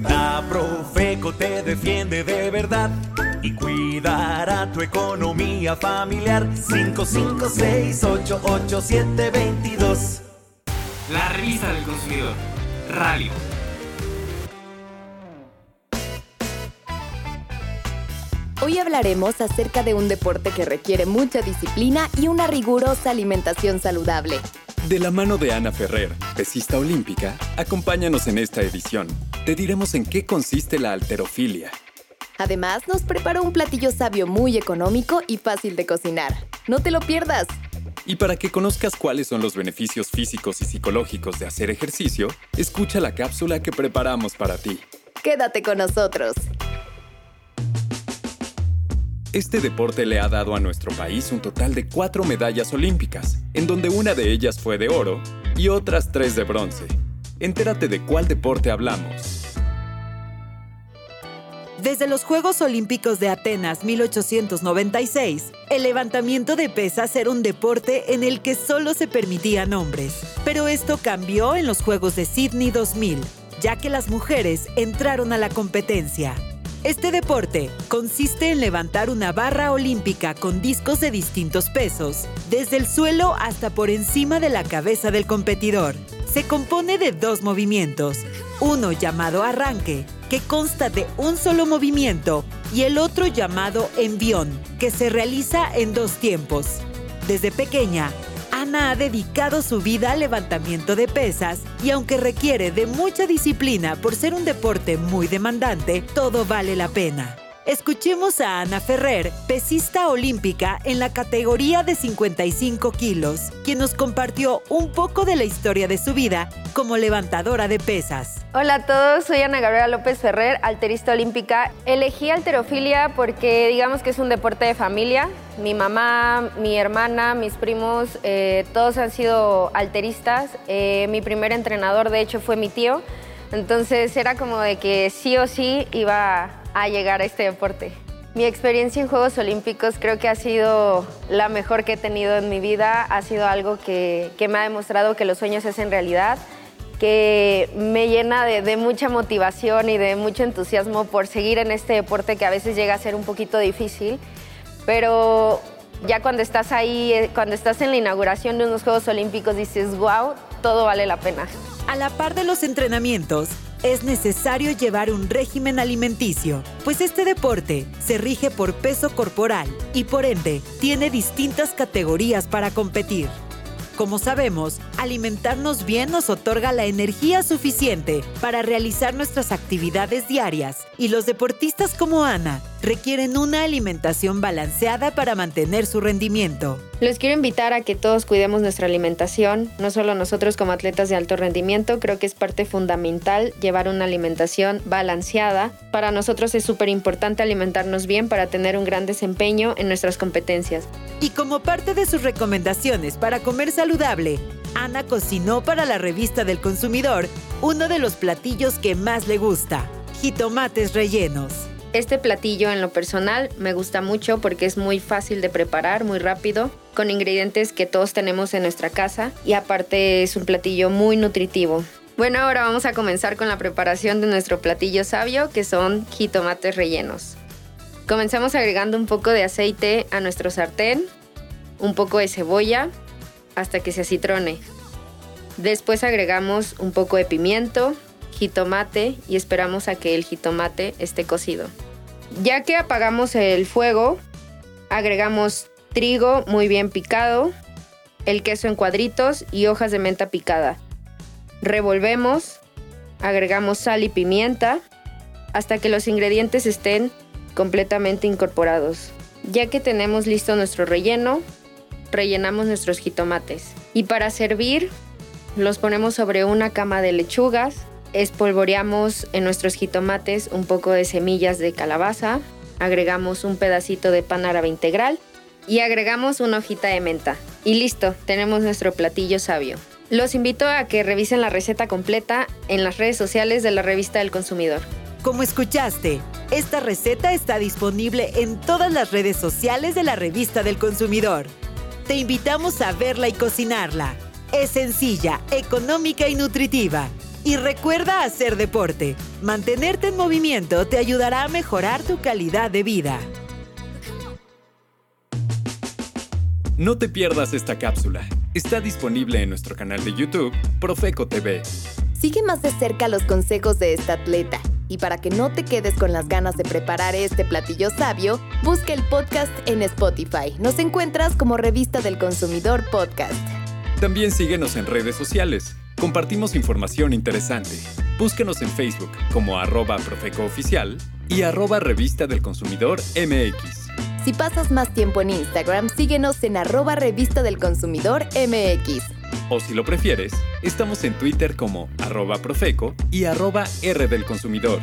La Profeco te defiende de verdad y cuidará tu economía familiar. 55688722. La revista del consumidor. Radio. Hoy hablaremos acerca de un deporte que requiere mucha disciplina y una rigurosa alimentación saludable. De la mano de Ana Ferrer, pesista olímpica, acompáñanos en esta edición. Te diremos en qué consiste la alterofilia. Además, nos preparó un platillo sabio muy económico y fácil de cocinar. No te lo pierdas. Y para que conozcas cuáles son los beneficios físicos y psicológicos de hacer ejercicio, escucha la cápsula que preparamos para ti. Quédate con nosotros. Este deporte le ha dado a nuestro país un total de cuatro medallas olímpicas, en donde una de ellas fue de oro y otras tres de bronce. Entérate de cuál deporte hablamos. Desde los Juegos Olímpicos de Atenas 1896, el levantamiento de pesas era un deporte en el que solo se permitían hombres. Pero esto cambió en los Juegos de Sydney 2000, ya que las mujeres entraron a la competencia. Este deporte consiste en levantar una barra olímpica con discos de distintos pesos, desde el suelo hasta por encima de la cabeza del competidor. Se compone de dos movimientos, uno llamado arranque, que consta de un solo movimiento, y el otro llamado envión, que se realiza en dos tiempos. Desde pequeña, Ana ha dedicado su vida al levantamiento de pesas y aunque requiere de mucha disciplina por ser un deporte muy demandante, todo vale la pena. Escuchemos a Ana Ferrer, pesista olímpica en la categoría de 55 kilos, quien nos compartió un poco de la historia de su vida como levantadora de pesas. Hola a todos, soy Ana Gabriela López Ferrer, alterista olímpica. Elegí alterofilia porque digamos que es un deporte de familia. Mi mamá, mi hermana, mis primos, eh, todos han sido alteristas. Eh, mi primer entrenador, de hecho, fue mi tío. Entonces era como de que sí o sí iba a llegar a este deporte. Mi experiencia en Juegos Olímpicos creo que ha sido la mejor que he tenido en mi vida. Ha sido algo que, me ha demostrado que los sueños se hacen realidad, que me llena de, de, mucha motivación y de mucho entusiasmo por seguir en este deporte que a veces llega a ser un poquito difícil. Pero ya cuando estás ahí, eh, cuando estás en la inauguración de unos Juegos Olímpicos, dices, wow, todo vale la pena. A la par de los entrenamientos, es necesario llevar un régimen alimenticio, pues este deporte se rige por peso corporal y por ende tiene distintas categorías para competir. Como sabemos, alimentarnos bien nos otorga la energía suficiente para realizar nuestras actividades diarias y los deportistas como Ana requieren una alimentación balanceada para mantener su rendimiento. Les quiero invitar a que todos cuidemos nuestra alimentación, no solo nosotros como atletas de alto rendimiento, creo que es parte fundamental llevar una alimentación balanceada. Para nosotros es súper importante alimentarnos bien para tener un gran desempeño en nuestras competencias. Y como parte de sus recomendaciones para comer saludable, Ana cocinó para la revista del consumidor uno de los platillos que más le gusta, jitomates rellenos. Este platillo en lo personal me gusta mucho porque es muy fácil de preparar, muy rápido, con ingredientes que todos tenemos en nuestra casa y aparte es un platillo muy nutritivo. Bueno, ahora vamos a comenzar con la preparación de nuestro platillo sabio que son jitomates rellenos. Comenzamos agregando un poco de aceite a nuestro sartén, un poco de cebolla hasta que se acitrone. Después agregamos un poco de pimiento, jitomate y esperamos a que el jitomate esté cocido. Ya que apagamos el fuego, agregamos trigo muy bien picado, el queso en cuadritos y hojas de menta picada. Revolvemos, agregamos sal y pimienta hasta que los ingredientes estén completamente incorporados. Ya que tenemos listo nuestro relleno, rellenamos nuestros jitomates. Y para servir, los ponemos sobre una cama de lechugas, espolvoreamos en nuestros jitomates un poco de semillas de calabaza, agregamos un pedacito de pan árabe integral y agregamos una hojita de menta. Y listo, tenemos nuestro platillo sabio. Los invito a que revisen la receta completa en las redes sociales de la revista del consumidor. Como escuchaste, esta receta está disponible en todas las redes sociales de la revista del consumidor. Te invitamos a verla y cocinarla. Es sencilla, económica y nutritiva Y recuerda hacer deporte. Mantenerte en movimiento te ayudará a mejorar tu calidad de vida. No te pierdas esta cápsula. Está disponible en nuestro canal de YouTube, Profeco TV. Sigue más de cerca los consejos de esta atleta. Y para que no te quedes con las ganas de preparar este platillo sabio, busca el podcast en Spotify. Nos encuentras como Revista del Consumidor Podcast. También síguenos en redes sociales. Compartimos información interesante. Búsquenos en Facebook como arroba profecooficial y arroba revista del consumidor MX. Si pasas más tiempo en Instagram, síguenos en arroba revista del consumidor MX. O si lo prefieres, estamos en Twitter como arroba profeco y arroba R del consumidor.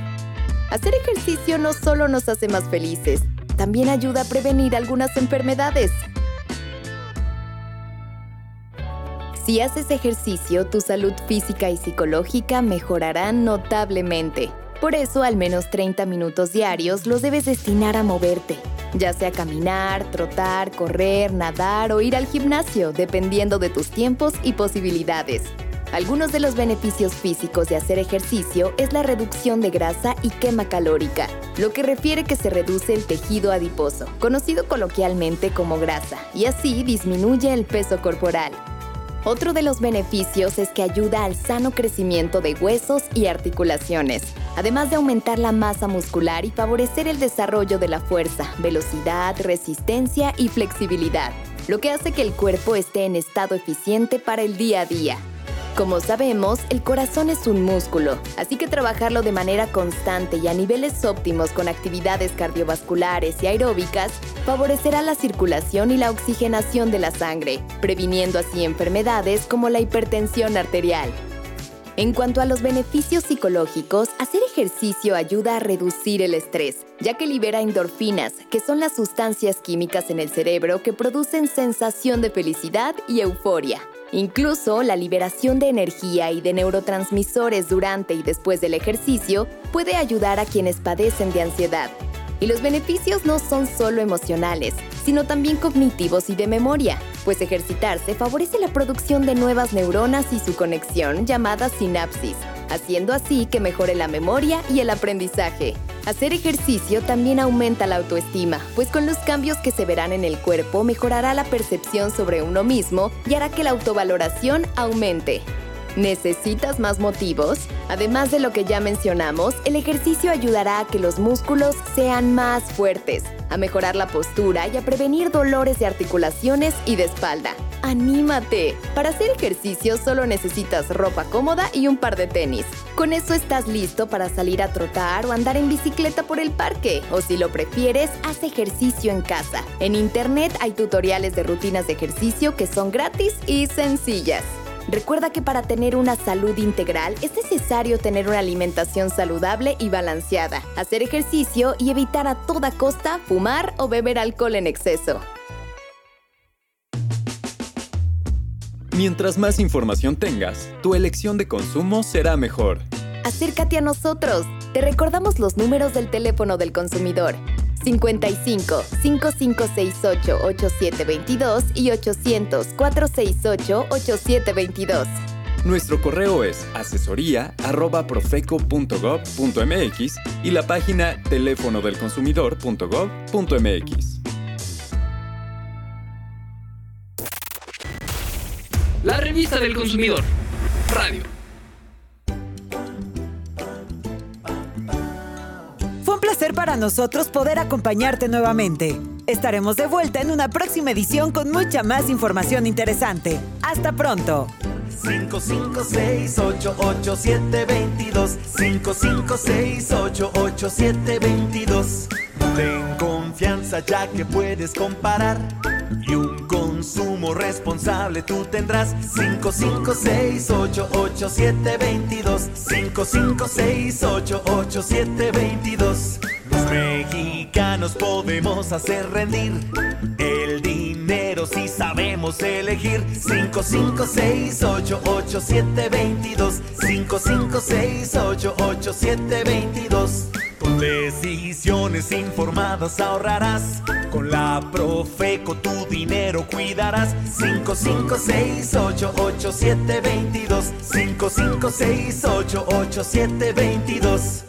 Hacer ejercicio no solo nos hace más felices, también ayuda a prevenir algunas enfermedades. Si haces ejercicio, tu salud física y psicológica mejorarán notablemente. Por eso, al menos 30 minutos diarios los debes destinar a moverte, ya sea caminar, trotar, correr, nadar o ir al gimnasio, dependiendo de tus tiempos y posibilidades. Algunos de los beneficios físicos de hacer ejercicio es la reducción de grasa y quema calórica, lo que refiere que se reduce el tejido adiposo, conocido coloquialmente como grasa, y así disminuye el peso corporal. Otro de los beneficios es que ayuda al sano crecimiento de huesos y articulaciones, además de aumentar la masa muscular y favorecer el desarrollo de la fuerza, velocidad, resistencia y flexibilidad, lo que hace que el cuerpo esté en estado eficiente para el día a día. Como sabemos, el corazón es un músculo, así que trabajarlo de manera constante y a niveles óptimos con actividades cardiovasculares y aeróbicas favorecerá la circulación y la oxigenación de la sangre, previniendo así enfermedades como la hipertensión arterial. En cuanto a los beneficios psicológicos, hacer ejercicio ayuda a reducir el estrés, ya que libera endorfinas, que son las sustancias químicas en el cerebro que producen sensación de felicidad y euforia. Incluso la liberación de energía y de neurotransmisores durante y después del ejercicio puede ayudar a quienes padecen de ansiedad. Y los beneficios no son solo emocionales, sino también cognitivos y de memoria, pues ejercitarse favorece la producción de nuevas neuronas y su conexión llamada sinapsis, haciendo así que mejore la memoria y el aprendizaje. Hacer ejercicio también aumenta la autoestima, pues con los cambios que se verán en el cuerpo mejorará la percepción sobre uno mismo y hará que la autovaloración aumente. ¿Necesitas más motivos? Además de lo que ya mencionamos, el ejercicio ayudará a que los músculos sean más fuertes, a mejorar la postura y a prevenir dolores de articulaciones y de espalda. ¡Anímate! Para hacer ejercicio solo necesitas ropa cómoda y un par de tenis. Con eso estás listo para salir a trotar o andar en bicicleta por el parque. O si lo prefieres, haz ejercicio en casa. En internet hay tutoriales de rutinas de ejercicio que son gratis y sencillas. Recuerda que para tener una salud integral es necesario tener una alimentación saludable y balanceada, hacer ejercicio y evitar a toda costa fumar o beber alcohol en exceso. Mientras más información tengas, tu elección de consumo será mejor. Acércate a nosotros. Te recordamos los números del teléfono del consumidor 55 5568 8722 y 800 468 8722. Nuestro correo es asesoría@profeco.gov.mx y la página teléfono del consumidor.gov.mx. revista del consumidor. Radio. Fue un placer para nosotros poder acompañarte nuevamente. Estaremos de vuelta en una próxima edición con mucha más información interesante. Hasta pronto. 556-887-22 556-887-22 Ten confianza ya que puedes comparar Y un consumo responsable tú tendrás 556-887-22 556-887-22 Los mexicanos podemos hacer rendir el dinero si sabemos elegir. 556-887-22 556-887-22 Con decisiones informadas ahorrarás. Con la Profeco tu dinero cuidarás. 55688722. 55688722.